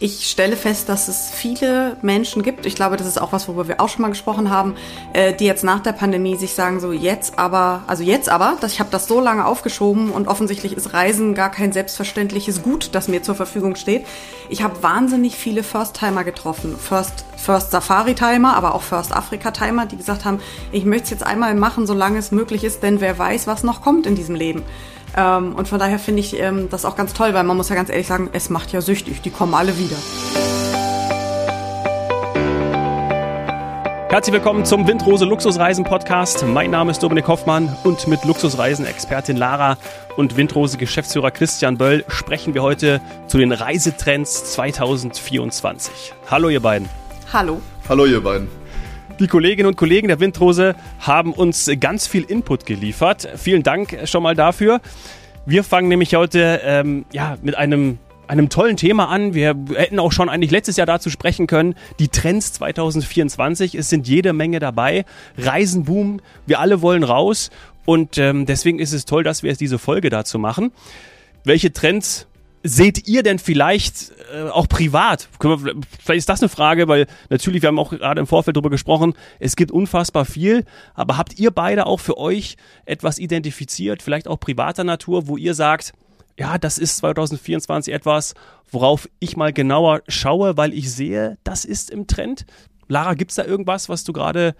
ich stelle fest, dass es viele Menschen gibt, ich glaube, das ist auch was, worüber wir auch schon mal gesprochen haben, äh, die jetzt nach der Pandemie sich sagen, so jetzt aber, also jetzt aber, dass ich habe das so lange aufgeschoben und offensichtlich ist Reisen gar kein selbstverständliches Gut, das mir zur Verfügung steht. Ich habe wahnsinnig viele First-Timer getroffen. First, First Safari-Timer, aber auch First Africa-Timer, die gesagt haben, ich möchte es jetzt einmal machen, solange es möglich ist, denn wer weiß, was noch kommt in diesem Leben. Ähm, und von daher finde ich ähm, das auch ganz toll, weil man muss ja ganz ehrlich sagen, es macht ja süchtig. Die kommen alle wieder. Herzlich willkommen zum Windrose Luxusreisen Podcast. Mein Name ist Dominik Hoffmann und mit Luxusreisen-Expertin Lara und Windrose Geschäftsführer Christian Böll sprechen wir heute zu den Reisetrends 2024. Hallo ihr beiden. Hallo. Hallo ihr beiden. Die Kolleginnen und Kollegen der Windrose haben uns ganz viel Input geliefert. Vielen Dank schon mal dafür. Wir fangen nämlich heute ähm, ja, mit einem einem tollen Thema an. Wir hätten auch schon eigentlich letztes Jahr dazu sprechen können. Die Trends 2024, es sind jede Menge dabei. Reisenboom, wir alle wollen raus. Und ähm, deswegen ist es toll, dass wir jetzt diese Folge dazu machen. Welche Trends seht ihr denn vielleicht äh, auch privat? vielleicht ist das eine Frage, weil natürlich, wir haben auch gerade im Vorfeld darüber gesprochen, es gibt unfassbar viel, aber habt ihr beide auch für euch etwas identifiziert, vielleicht auch privater Natur, wo ihr sagt, ja, das ist 2024 etwas, worauf ich mal genauer schaue, weil ich sehe, das ist im Trend. Lara, gibt's da irgendwas, was du gerade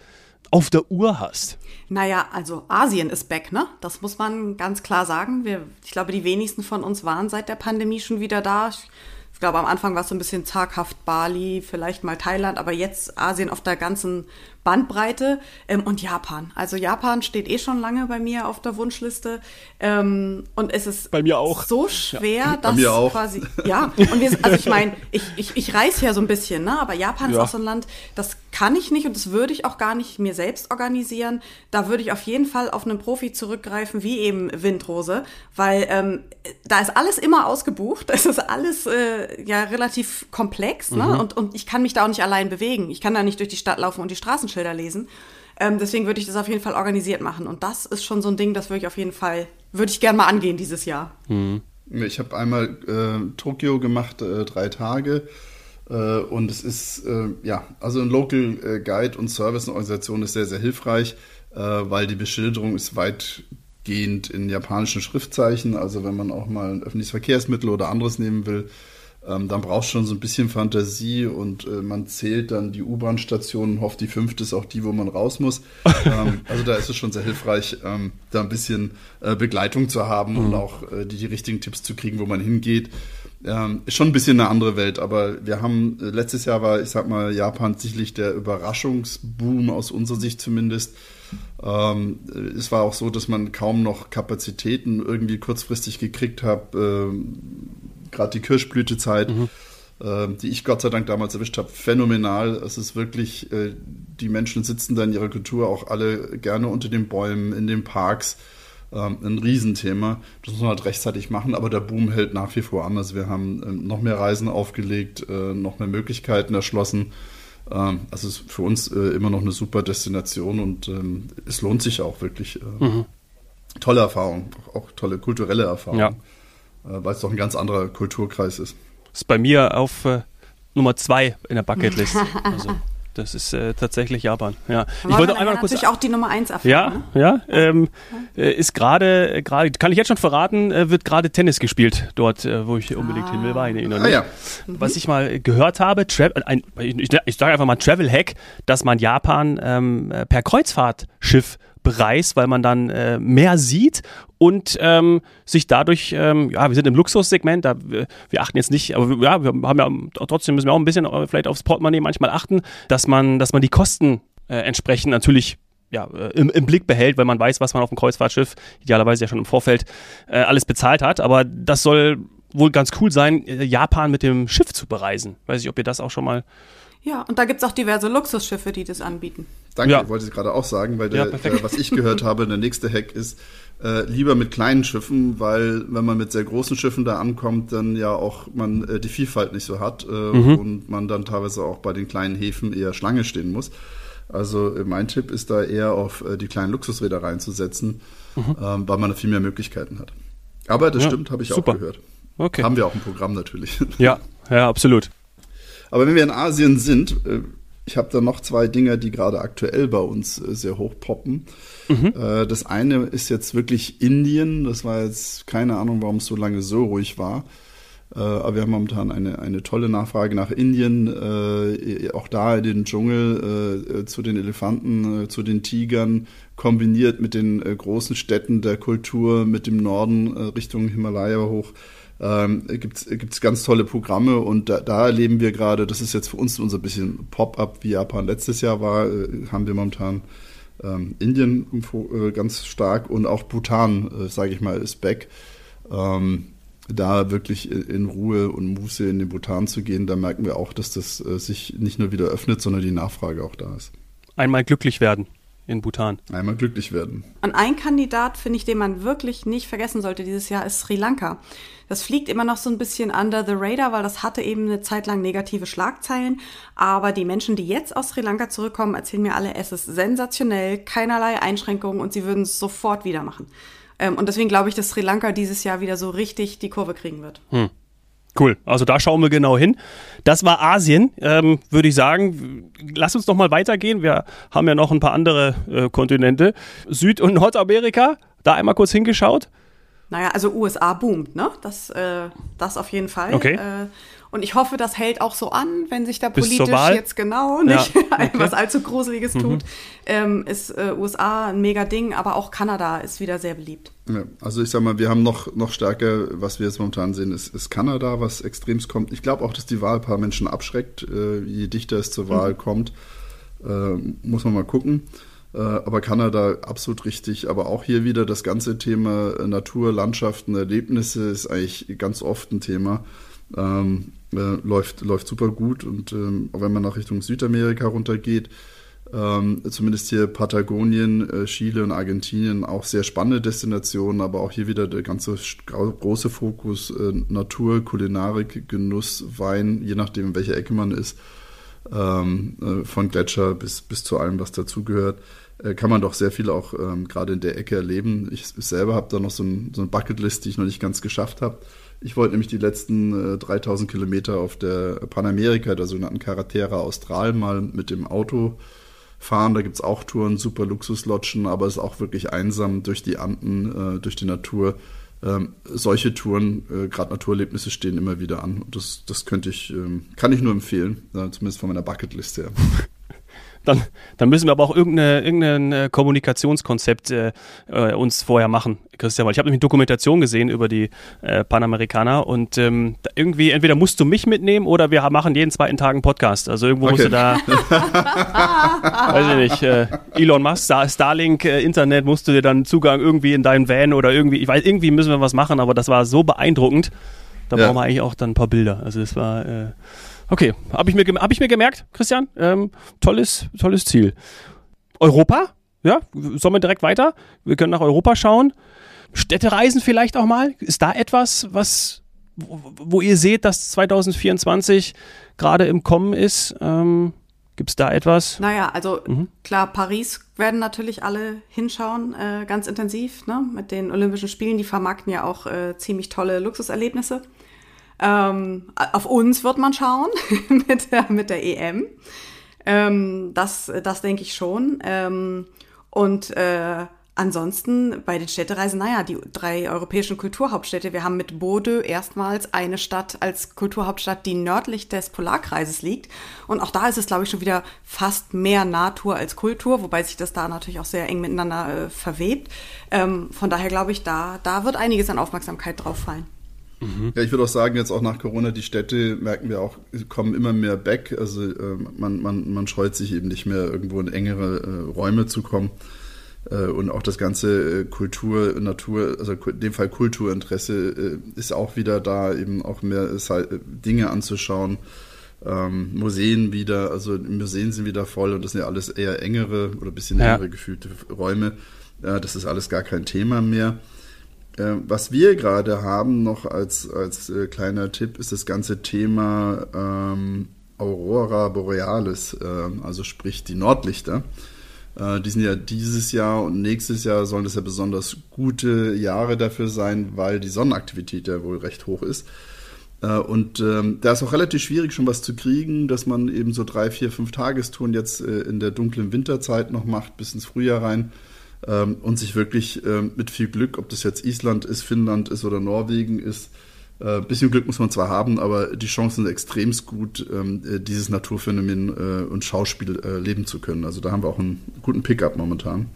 auf der Uhr hast? Naja, also Asien ist back, ne? Das muss man ganz klar sagen. Wir, ich glaube, die wenigsten von uns waren seit der Pandemie schon wieder da. Ich, ich glaube, am Anfang war es so ein bisschen zaghaft Bali, vielleicht mal Thailand, aber jetzt Asien auf der ganzen Bandbreite ähm, und Japan. Also Japan steht eh schon lange bei mir auf der Wunschliste ähm, und es ist bei mir auch. so schwer, ja. dass bei mir auch. quasi ja und wir, also ich meine, ich, ich, ich reise ja so ein bisschen, ne? Aber Japan Ja. ist auch so ein Land, das kann ich nicht und das würde ich auch gar nicht mir selbst organisieren. Da würde ich auf jeden Fall auf einen Profi zurückgreifen, wie eben Windrose, weil ähm, da ist alles immer ausgebucht. Es ist alles äh, ja relativ komplex, ne? Und, und ich kann mich da auch nicht allein bewegen. Ich kann da nicht durch die Stadt laufen und die Straßenschilder lesen. Ähm, deswegen würde ich das auf jeden Fall organisiert machen. Und das ist schon so ein Ding, das würde ich auf jeden Fall, würde ich gerne mal angehen dieses Jahr. Ich habe einmal äh, Tokio gemacht, äh, drei Tage. Äh, und es ist, äh, ja, also ein Local äh, Guide und Service, eine Organisation ist sehr, sehr hilfreich, äh, weil die Beschilderung ist weitgehend in japanischen Schriftzeichen. Also wenn man auch mal ein öffentliches Verkehrsmittel oder anderes nehmen will, ähm, dann braucht schon so ein bisschen Fantasie und äh, man zählt dann die U-Bahn-Stationen, hofft, die fünfte ist auch die, wo man raus muss. ähm, also da ist es schon sehr hilfreich, ähm, da ein bisschen äh, Begleitung zu haben und auch äh, die, die richtigen Tipps zu kriegen, wo man hingeht. Ähm, ist schon ein bisschen eine andere Welt, aber wir haben, äh, letztes Jahr war, ich sag mal, Japan sicherlich der Überraschungsboom aus unserer Sicht zumindest. Ähm, es war auch so, dass man kaum noch Kapazitäten irgendwie kurzfristig gekriegt hat. Ähm, Gerade die Kirschblütezeit, ähm, die ich Gott sei Dank damals erwischt habe, phänomenal. Es ist wirklich, äh, die Menschen sitzen da in ihrer Kultur auch alle gerne unter den Bäumen, in den Parks. Ähm, ein Riesenthema. Das muss man halt rechtzeitig machen, aber der Boom hält nach wie vor an. Also wir haben ähm, noch mehr Reisen aufgelegt, äh, noch mehr Möglichkeiten erschlossen. Ähm, also es ist für uns äh, immer noch eine super Destination und ähm, es lohnt sich auch wirklich. Äh, Tolle Erfahrung, auch, auch tolle kulturelle Erfahrung, Ja. Äh, weil es doch ein ganz anderer Kulturkreis ist. Ist bei mir auf äh, Nummer zwei in der Bucketlist. Also, das ist äh, tatsächlich Japan. Ja. Ich wollte einmal noch kurz natürlich auch die Nummer eins erfahren. Ja, ja. Ähm, äh, ist gerade, äh, gerade, kann ich jetzt schon verraten, äh, wird gerade Tennis gespielt dort, äh, wo ich unbedingt hin will, war ich Ah ja, Was ich mal gehört habe, Tra ein, ich, ich sage einfach mal Travel Hack, dass man Japan ähm, äh, per Kreuzfahrtschiff bereist, weil man dann äh, mehr sieht und ähm, sich dadurch, ähm, ja, wir sind im Luxussegment, da, wir, wir achten jetzt nicht, aber ja, wir haben ja trotzdem müssen wir auch ein bisschen äh, vielleicht aufs Portemonnaie manchmal achten, dass man, dass man die Kosten äh, entsprechend natürlich ja, äh, im, im Blick behält, weil man weiß, was man auf dem Kreuzfahrtschiff idealerweise ja schon im Vorfeld äh, alles bezahlt hat. Aber das soll wohl ganz cool sein, äh, Japan mit dem Schiff zu bereisen. Weiß ich, ob ihr das auch schon mal. Ja, und da gibt's auch diverse Luxusschiffe, die das anbieten. danke, Ja. wollte ich gerade auch sagen, weil Ja, der, äh, was ich gehört habe, der nächste Hack ist, äh, lieber mit kleinen Schiffen, weil wenn man mit sehr großen Schiffen da ankommt, dann ja auch man äh, die Vielfalt nicht so hat äh, und man dann teilweise auch bei den kleinen Häfen eher Schlange stehen muss. Also äh, mein Tipp ist da eher auf äh, die kleinen Luxusreedereien zu setzen, ähm, weil man da viel mehr Möglichkeiten hat. Aber das Ja, stimmt, habe ich super. auch gehört. Okay. Haben wir auch im Programm natürlich. Ja, ja, absolut. Aber wenn wir in Asien sind, äh, ich habe da noch zwei Dinge, die gerade aktuell bei uns äh, sehr hoch poppen. Mhm. Äh, das eine ist jetzt wirklich Indien. Das war jetzt keine Ahnung, warum es so lange so ruhig war. Aber wir haben momentan eine, eine tolle Nachfrage nach Indien, äh, auch da in den Dschungel, zu den Elefanten, zu den Tigern, kombiniert mit den großen Städten der Kultur, mit dem Norden Richtung Himalaya hoch. Ähm, gibt es ganz tolle Programme und da, da erleben wir gerade, das ist jetzt für uns unser bisschen Pop-up, wie Japan letztes Jahr war, haben wir momentan ähm, Indien ganz stark und auch Bhutan, sage ich mal, ist back. Ähm, da wirklich in Ruhe und Muße in den Bhutan zu gehen, da merken wir auch, dass das äh, sich nicht nur wieder öffnet, sondern die Nachfrage auch da ist. Einmal glücklich werden in Bhutan. Einmal glücklich werden. Und ein Kandidat, finde ich, den man wirklich nicht vergessen sollte dieses Jahr, ist Sri Lanka. Das fliegt immer noch so ein bisschen under the radar, weil das hatte eben eine Zeit lang negative Schlagzeilen. Aber die Menschen, die jetzt aus Sri Lanka zurückkommen, erzählen mir alle, es ist sensationell, keinerlei Einschränkungen und sie würden es sofort wieder machen. Ähm, und deswegen glaube ich, dass Sri Lanka dieses Jahr wieder so richtig die Kurve kriegen wird. Hm. Cool, also da schauen wir genau hin. Das war Asien, ähm, würde ich sagen. Lass uns noch mal weitergehen. Wir haben ja noch ein paar andere äh, Kontinente. Süd- und Nordamerika, da einmal kurz hingeschaut. Naja, also USA boomt, ne? Das, äh, das auf jeden Fall. Okay. Äh, und ich hoffe, das hält auch so an, wenn sich da politisch jetzt genau nicht ja, okay. was allzu Gruseliges mhm. tut. Ähm, ist äh, USA ein mega Ding, aber auch Kanada ist wieder sehr beliebt. Ja, also ich sag mal, wir haben noch, noch stärker, was wir jetzt momentan sehen, ist, ist Kanada, was extremst kommt. Ich glaube auch, dass die Wahl ein paar Menschen abschreckt. Äh, je dichter es zur Wahl mhm. kommt, äh, muss man mal gucken. Äh, aber Kanada absolut richtig. Aber auch hier wieder das ganze Thema Natur, Landschaften, Erlebnisse ist eigentlich ganz oft ein Thema. Ähm, äh, läuft, läuft super gut. Und ähm, auch wenn man nach Richtung Südamerika runtergeht, ähm, zumindest hier Patagonien, äh, Chile und Argentinien auch sehr spannende Destinationen, aber auch hier wieder der ganze große Fokus äh, Natur, Kulinarik, Genuss, Wein, je nachdem, in welcher Ecke man ist, ähm, äh, von Gletscher bis, bis zu allem, was dazugehört, äh, kann man doch sehr viel auch ähm, gerade in der Ecke erleben. Ich selber habe da noch so, ein, so eine Bucketlist, die ich noch nicht ganz geschafft habe. Ich wollte nämlich die letzten äh, 3000 Kilometer auf der Panamerika, der sogenannten Carretera Austral, mal mit dem Auto fahren. Da gibt es auch Touren, super Luxuslodgen, aber es ist auch wirklich einsam durch die Anden, äh, durch die Natur. Ähm, solche Touren, äh, gerade Naturerlebnisse, stehen immer wieder an. Das, das könnte ich, ähm, kann ich nur empfehlen, zumindest von meiner Bucketlist her. dann, dann müssen wir aber auch irgendeine, irgendein äh, Kommunikationskonzept äh, äh, uns vorher machen, Christian, weil ich habe nämlich eine Dokumentation gesehen über die äh, Panamerikaner und ähm, irgendwie entweder musst du mich mitnehmen oder wir machen jeden zweiten Tag einen Podcast. Also irgendwo okay. musst du da, weiß ich nicht, äh, Elon Musk, Star, Starlink, äh, Internet, musst du dir dann Zugang irgendwie in deinen Van oder irgendwie, ich weiß, irgendwie müssen wir was machen, aber das war so beeindruckend. Da ja. brauchen wir eigentlich auch dann ein paar Bilder. Also es war Okay, habe ich, mir, hab ich mir gemerkt, Christian. Ähm, tolles, tolles Ziel. Europa? Ja, sollen wir direkt weiter? Wir können nach Europa schauen. Städtereisen vielleicht auch mal. Ist da etwas, was, wo, wo ihr seht, dass 2024 gerade im Kommen ist? Ähm, Gibt es da etwas? Naja, also mhm. klar, Paris werden natürlich alle hinschauen, äh, ganz intensiv, ne? Mit den Olympischen Spielen, die vermarkten ja auch äh, ziemlich tolle Luxuserlebnisse. Ähm, auf uns wird man schauen mit, der, mit der EM. Ähm, das, das denke ich schon. Ähm, und äh, ansonsten bei den Städtereisen, naja, die drei europäischen Kulturhauptstädte. Wir haben mit Bodø erstmals eine Stadt als Kulturhauptstadt, die nördlich des Polarkreises liegt. Und auch da ist es, glaube ich, schon wieder fast mehr Natur als Kultur, wobei sich das da natürlich auch sehr eng miteinander äh, verwebt. Ähm, von daher glaube ich, da, da wird einiges an Aufmerksamkeit drauf fallen. Mhm. Ja, ich würde auch sagen, jetzt auch nach Corona, die Städte merken wir auch, kommen immer mehr back. Also äh, man, man, man scheut sich eben nicht mehr, irgendwo in engere äh, Räume zu kommen. Äh, und auch das ganze äh, Kultur, Natur, also in dem Fall Kulturinteresse äh, ist auch wieder da, eben auch mehr halt, Dinge anzuschauen. Ähm, Museen wieder, also Museen sind wieder voll und das sind ja alles eher engere oder ein bisschen ja. engere gefühlte Räume. das ist alles gar kein Thema mehr. Äh, was wir gerade haben, noch als, als äh, kleiner Tipp, ist das ganze Thema ähm, Aurora Borealis, äh, also sprich die Nordlichter. Äh, die sind ja dieses Jahr und nächstes Jahr sollen das ja besonders gute Jahre dafür sein, weil die Sonnenaktivität ja wohl recht hoch ist. Äh, und ähm, da ist auch relativ schwierig, schon was zu kriegen, dass man eben so drei, vier, fünf Tagestouren jetzt äh, in der dunklen Winterzeit noch macht, bis ins Frühjahr rein. Ähm, und sich wirklich ähm, mit viel Glück, ob das jetzt Island ist, Finnland ist oder Norwegen ist, ein äh, bisschen Glück muss man zwar haben, aber die Chancen sind extremst gut, ähm, äh, dieses Naturphänomen äh, und Schauspiel äh, leben zu können. Also da haben wir auch einen guten Pickup momentan.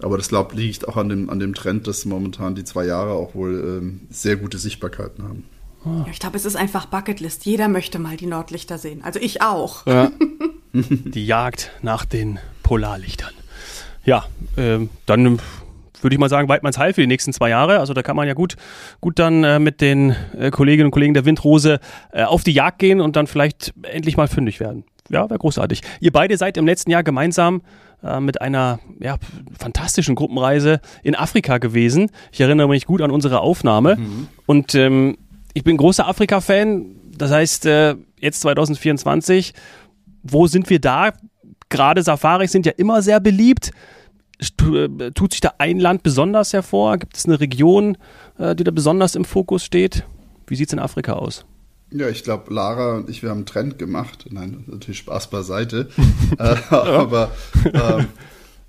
Aber das glaube liegt auch an dem, an dem Trend, dass momentan die zwei Jahre auch wohl ähm, sehr gute Sichtbarkeiten haben. Ja, ich glaube, es ist einfach Bucketlist. Jeder möchte mal die Nordlichter sehen. Also ich auch. Ja. die Jagd nach den Polarlichtern. Ja, ähm, dann würde ich mal sagen, Weidmanns Heil für die nächsten zwei Jahre. Also da kann man ja gut, gut dann äh, mit den äh, Kolleginnen und Kollegen der Windrose äh, auf die Jagd gehen und dann vielleicht endlich mal fündig werden. Ja, wäre großartig. Ihr beide seid im letzten Jahr gemeinsam äh, mit einer ja, fantastischen Gruppenreise in Afrika gewesen. Ich erinnere mich gut an unsere Aufnahme. Mhm. Und ähm, ich bin großer Afrika-Fan. Das heißt, äh, jetzt 2024, wo sind wir da? Gerade Safaris sind ja immer sehr beliebt. Äh, tut sich da ein Land besonders hervor? Gibt es eine Region, äh, die da besonders im Fokus steht? Wie sieht es in Afrika aus? Ja, ich glaube, Lara und ich, wir haben einen Trend gemacht. Nein, natürlich Spaß beiseite. äh, aber ähm,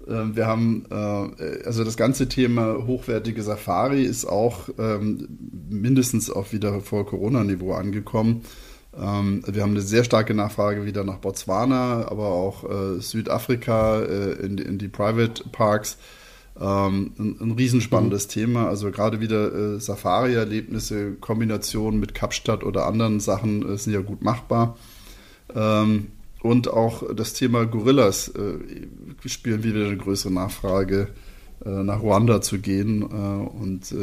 äh, wir haben, äh, also das ganze Thema hochwertige Safari ist auch ähm, mindestens auf wieder vor Corona-Niveau angekommen. Ähm, wir haben eine sehr starke Nachfrage wieder nach Botswana, aber auch äh, Südafrika äh, in, in, die Private Parks. Ähm, ein, ein riesenspannendes mhm. Thema. Also gerade wieder äh, Safari-Erlebnisse, Kombinationen mit Kapstadt oder anderen Sachen äh, sind ja gut machbar. Ähm, und auch das Thema Gorillas äh, spielen wieder eine größere Nachfrage, äh, nach Ruanda zu gehen und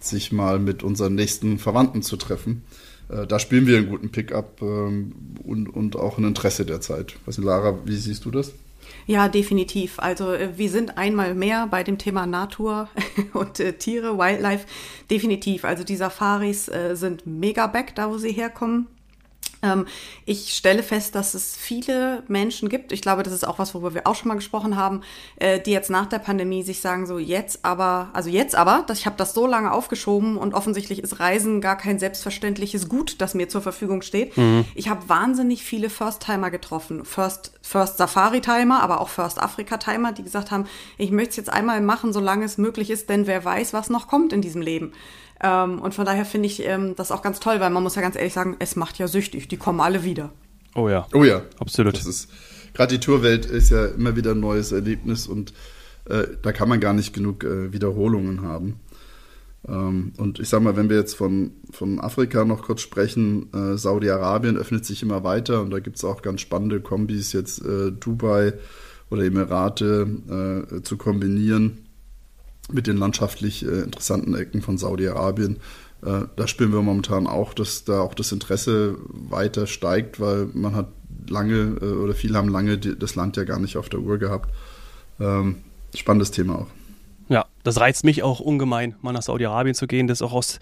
sich mal mit unseren nächsten Verwandten zu treffen. Äh, da spielen wir einen guten Pickup ähm, und, und auch ein Interesse der Zeit. Was, Lara, wie siehst du das? Ja, definitiv. Also äh, wir sind einmal mehr bei dem Thema Natur und äh, Tiere, Wildlife. Definitiv. Also die Safaris äh, sind mega back, da wo sie herkommen. Ähm, ich stelle fest, dass es viele Menschen gibt, ich glaube, das ist auch was, worüber wir auch schon mal gesprochen haben, äh, die jetzt nach der Pandemie sich sagen, so jetzt aber, also jetzt aber, dass ich habe das so lange aufgeschoben und offensichtlich ist Reisen gar kein selbstverständliches Gut, das mir zur Verfügung steht. Mhm. Ich habe wahnsinnig viele First-Timer getroffen. First, First Safari-Timer, aber auch First Africa-Timer, die gesagt haben, ich möchte es jetzt einmal machen, solange es möglich ist, denn wer weiß, was noch kommt in diesem Leben. Ähm, und von daher finde ich ähm, das auch ganz toll, weil man muss ja ganz ehrlich sagen, es macht ja süchtig. Die kommen alle wieder. Oh ja. Oh ja. Absolut. Das ist, gerade die Tourwelt ist ja immer wieder ein neues Erlebnis und äh, da kann man gar nicht genug äh, Wiederholungen haben. Ähm, und ich sag mal, wenn wir jetzt von, von Afrika noch kurz sprechen, äh, Saudi-Arabien öffnet sich immer weiter und da gibt es auch ganz spannende Kombis, jetzt äh, Dubai oder Emirate äh, zu kombinieren mit den landschaftlich äh, interessanten Ecken von Saudi-Arabien. Äh, da spüren wir momentan auch, dass da auch das Interesse weiter steigt, weil man hat lange äh, oder viele haben lange die, das Land ja gar nicht auf der Uhr gehabt. Ähm, spannendes Thema auch. Ja, das reizt mich auch ungemein, mal nach Saudi-Arabien zu gehen. Das auch aus,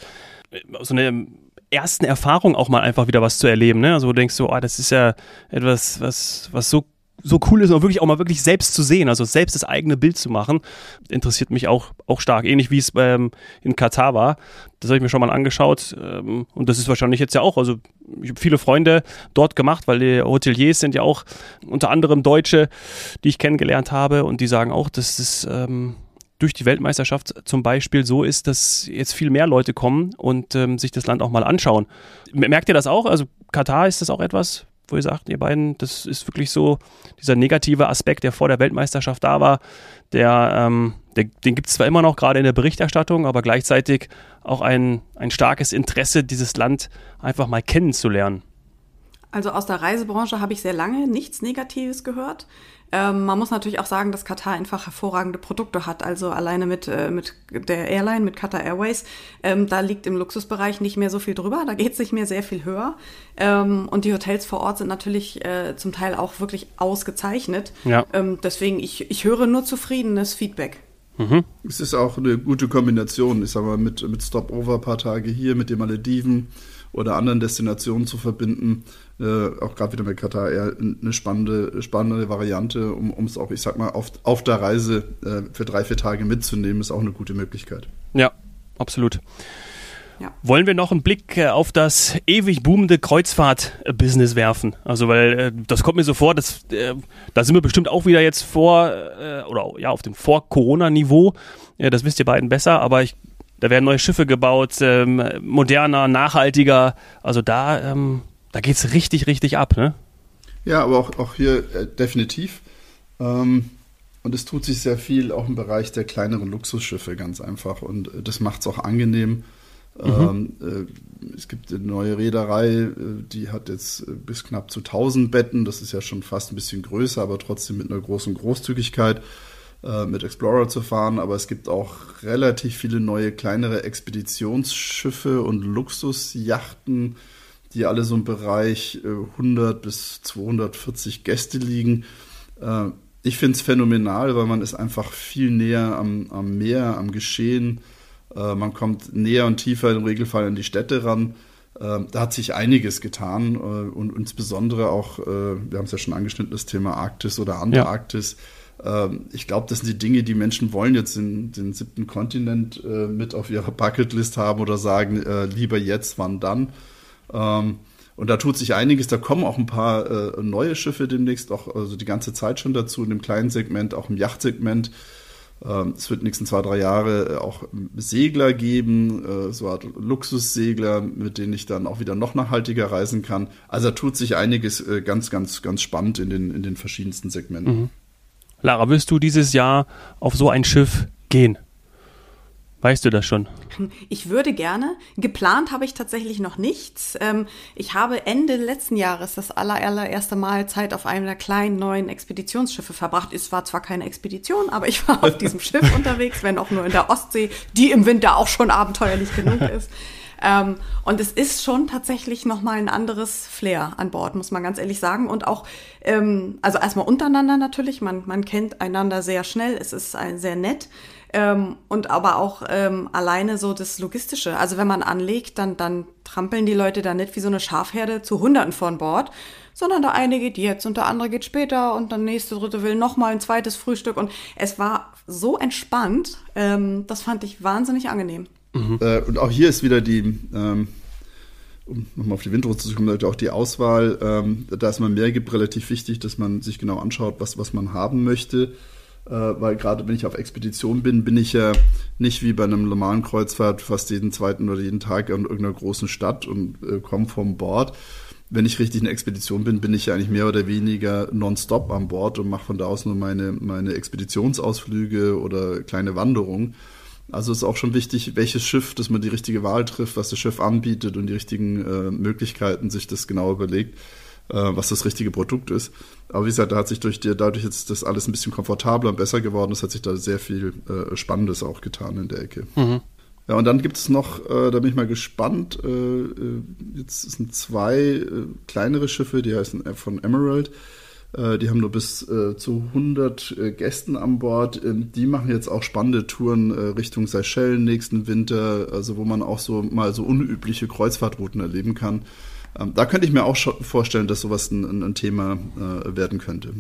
aus so einer ersten Erfahrung auch mal einfach wieder was zu erleben. Ne? Also du denkst so, oh, das ist ja etwas, was, was so so cool ist, auch wirklich auch mal wirklich selbst zu sehen, also selbst das eigene Bild zu machen, interessiert mich auch, auch stark. Ähnlich wie es ähm, in Katar war. Das habe ich mir schon mal angeschaut. Ähm, und das ist wahrscheinlich jetzt ja auch. Also ich habe viele Freunde dort gemacht, weil die Hoteliers sind ja auch unter anderem Deutsche, die ich kennengelernt habe. Und die sagen auch, dass es ähm, durch die Weltmeisterschaft zum Beispiel so ist, dass jetzt viel mehr Leute kommen und ähm, sich das Land auch mal anschauen. Merkt ihr das auch? Also Katar ist das auch etwas, wo ihr sagt, ihr beiden, das ist wirklich so dieser negative Aspekt, der vor der Weltmeisterschaft da war, der, ähm, der den gibt es zwar immer noch gerade in der Berichterstattung, aber gleichzeitig auch ein, ein starkes Interesse, dieses Land einfach mal kennenzulernen. Also aus der Reisebranche habe ich sehr lange nichts Negatives gehört. Ähm, man muss natürlich auch sagen, dass Katar einfach hervorragende Produkte hat. Also alleine mit, äh, mit der Airline, mit Qatar Airways, ähm, da liegt im Luxusbereich nicht mehr so viel drüber. Da geht es nicht mehr sehr viel höher. Ähm, und die Hotels vor Ort sind natürlich äh, zum Teil auch wirklich ausgezeichnet. Ja. Ähm, deswegen, ich, ich höre nur zufriedenes Feedback. Mhm. Es ist auch eine gute Kombination, ich sag mal, mit, mit Stopover ein paar Tage hier, mit den Malediven oder anderen Destinationen zu verbinden. Äh, auch gerade wieder mit Katar eher eine spannende, spannende Variante, um es auch, ich sag mal, auf, auf der Reise äh, für drei, vier Tage mitzunehmen, ist auch eine gute Möglichkeit. Ja, absolut. Ja. Wollen wir noch einen Blick äh, auf das ewig boomende Kreuzfahrt-Business werfen? Also, weil äh, das kommt mir so vor, dass, äh, da sind wir bestimmt auch wieder jetzt vor, äh, oder ja, auf dem Vor-Corona-Niveau. Ja, das wisst ihr beiden besser, aber ich, da werden neue Schiffe gebaut, ähm, moderner, nachhaltiger. Also da, ähm, da geht's richtig, richtig ab, ne? Ja, aber auch, auch hier äh, definitiv. Ähm, und es tut sich sehr viel auch im Bereich der kleineren Luxusschiffe ganz einfach. Und äh, das macht es auch angenehm. Mhm. Ähm, äh, es gibt eine neue Reederei, äh, die hat jetzt äh, bis knapp zu 1000 Betten. Das ist ja schon fast ein bisschen größer, aber trotzdem mit einer großen Großzügigkeit äh, mit Explorer zu fahren. Aber es gibt auch relativ viele neue kleinere Expeditionsschiffe und Luxusjachten, die alle so im Bereich 100 bis 240 Gäste liegen. Ich finde es phänomenal, weil man ist einfach viel näher am, am Meer, am Geschehen äh, man kommt näher und tiefer im Regelfall an die Städte ran. Äh, da hat sich einiges getan äh, und insbesondere auch, wir haben es ja schon angeschnitten, das Thema Arktis oder Antarktis. Ja. Ähm, ich glaube, das sind die Dinge, die Menschen wollen jetzt den, den siebten Kontinent mit auf ihrer Bucketlist haben oder sagen, lieber jetzt, wann dann. Ähm, und da tut sich einiges. Da kommen auch ein paar neue Schiffe demnächst, auch also die ganze Zeit schon dazu, in dem kleinen Segment, auch im Yachtsegment. Ähm, es wird in nächsten zwei, drei Jahre äh, auch Segler geben, äh, so Art Luxussegler, mit denen ich dann auch wieder noch nachhaltiger reisen kann. Also da tut sich einiges äh, ganz, ganz, ganz spannend in den, in den verschiedensten Segmenten. Mhm. Lara, wirst du dieses Jahr auf so ein Schiff gehen? Weißt du das schon? Ich würde gerne. Geplant habe ich tatsächlich noch nichts. Ähm, ich habe Ende letzten Jahres das allererste Mal Zeit auf einem der kleinen neuen Expeditionsschiffe verbracht. Es war zwar keine Expedition, aber ich war auf diesem Schiff unterwegs, wenn auch nur in der Ostsee, die im Winter auch schon abenteuerlich genug ist. Ähm, und es ist schon tatsächlich nochmal ein anderes Flair an Bord, muss man ganz ehrlich sagen. Und auch, ähm, also erstmal untereinander natürlich, man, man kennt einander sehr schnell, es ist ein, sehr nett. Ähm, und aber auch ähm, alleine so das Logistische. Also wenn man anlegt, dann, dann trampeln die Leute da nicht wie so eine Schafherde zu Hunderten von Bord, sondern der eine geht jetzt und der andere geht später und der nächste dritte will nochmal ein zweites Frühstück. Und es war so entspannt, ähm, das fand ich wahnsinnig angenehm. Mhm. Äh, und auch hier ist wieder die, ähm, um nochmal auf die Windrose zu kommen, auch die Auswahl, ähm, da es mal mehr gibt, relativ wichtig, dass man sich genau anschaut, was, was man haben möchte äh, weil gerade wenn ich auf Expedition bin, bin ich ja nicht wie bei einem normalen Kreuzfahrt fast jeden zweiten oder jeden Tag in irgendeiner großen Stadt und äh, komme vom Bord. Wenn ich richtig in Expedition bin, bin ich ja eigentlich mehr oder weniger nonstop an Bord und mache von da aus nur meine, meine Expeditionsausflüge oder kleine Wanderungen. Also ist auch schon wichtig, welches Schiff, dass man die richtige Wahl trifft, was das Schiff anbietet und die richtigen äh, Möglichkeiten sich das genau überlegt äh, was das richtige Produkt ist. Aber wie gesagt, da hat sich durch die, dadurch jetzt das alles ein bisschen komfortabler und besser geworden. Es hat sich da sehr viel äh, Spannendes auch getan in der Ecke. Mhm. Ja, und dann gibt es noch, äh, da bin ich mal gespannt, äh, äh jetzt sind zwei äh, kleinere Schiffe, die heißen von Emerald. Äh, die haben nur bis zu 100 Gästen an Bord. Ähm, die machen jetzt auch spannende Touren Richtung Seychellen nächsten Winter, also wo man auch so mal so unübliche Kreuzfahrtrouten erleben kann. Ähm, da könnte ich mir auch vorstellen, dass sowas ein, ein Thema äh, werden könnte.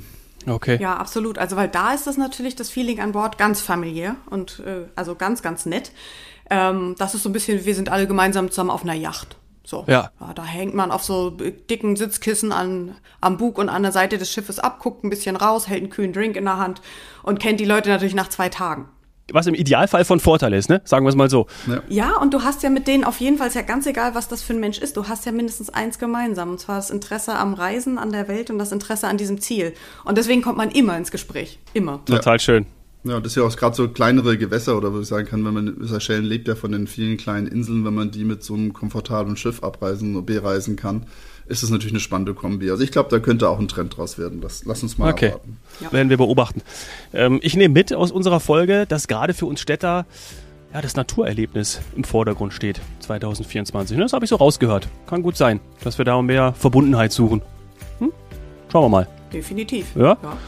Okay. Ja, absolut. Also, weil da ist das natürlich das Feeling an Bord ganz familiär und äh, also ganz, ganz nett. Ähm, das ist so ein bisschen, wir sind alle gemeinsam zusammen auf einer Yacht. So. Ja. ja. Da hängt man auf so dicken Sitzkissen an, am Bug und an der Seite des Schiffes ab, guckt ein bisschen raus, hält einen kühlen Drink in der Hand und kennt die Leute natürlich nach zwei Tagen was im Idealfall von Vorteil ist, ne? Sagen wir es mal so. Ja. ja, und du hast ja mit denen auf jeden Fall, ist ja ganz egal, was das für ein Mensch ist, du hast ja mindestens eins gemeinsam. Und zwar das Interesse am Reisen, an der Welt und das Interesse an diesem Ziel. Und deswegen kommt man immer ins Gespräch. Immer. Total schön. Ja, das ist ja auch gerade so kleinere Gewässer, oder wo ich sagen kann, wenn man, Seychellen lebt ja von den vielen kleinen Inseln, wenn man die mit so einem komfortablen Schiff abreisen oder bereisen kann, ist es natürlich eine spannende Kombi. Also ich glaube, da könnte auch ein Trend draus werden. Das, lass uns mal okay. abwarten. Ja. Werden wir beobachten. Ähm, ich nehme mit aus unserer Folge, dass gerade für uns Städter ja, das Naturerlebnis im Vordergrund steht 2024. Das habe ich so rausgehört. Kann gut sein, dass wir da mehr Verbundenheit suchen. Hm? Schauen wir mal. Definitiv. Ja. ja.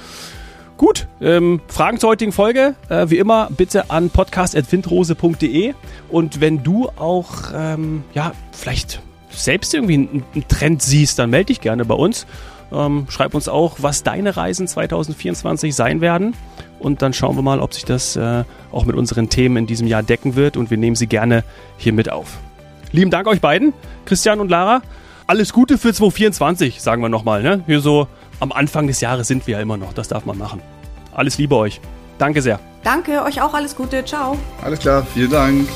Gut, ähm, Fragen zur heutigen Folge, äh, wie immer, bitte an podcast.windrose.de. Und wenn du auch, ähm, ja, vielleicht selbst irgendwie einen, Trend siehst, dann melde dich gerne bei uns. Ähm, schreib uns auch, was deine Reisen 2024 sein werden. Und dann schauen wir mal, ob sich das äh, auch mit unseren Themen in diesem Jahr decken wird. Und wir nehmen sie gerne hier mit auf. Lieben Dank euch beiden, Christian und Lara. Alles Gute für 2024, sagen wir nochmal. Ne? Hier so am Anfang des Jahres sind wir ja immer noch. Das darf man machen. Alles Liebe euch. Danke sehr. Danke, euch auch alles Gute. Ciao. Alles klar, vielen Dank.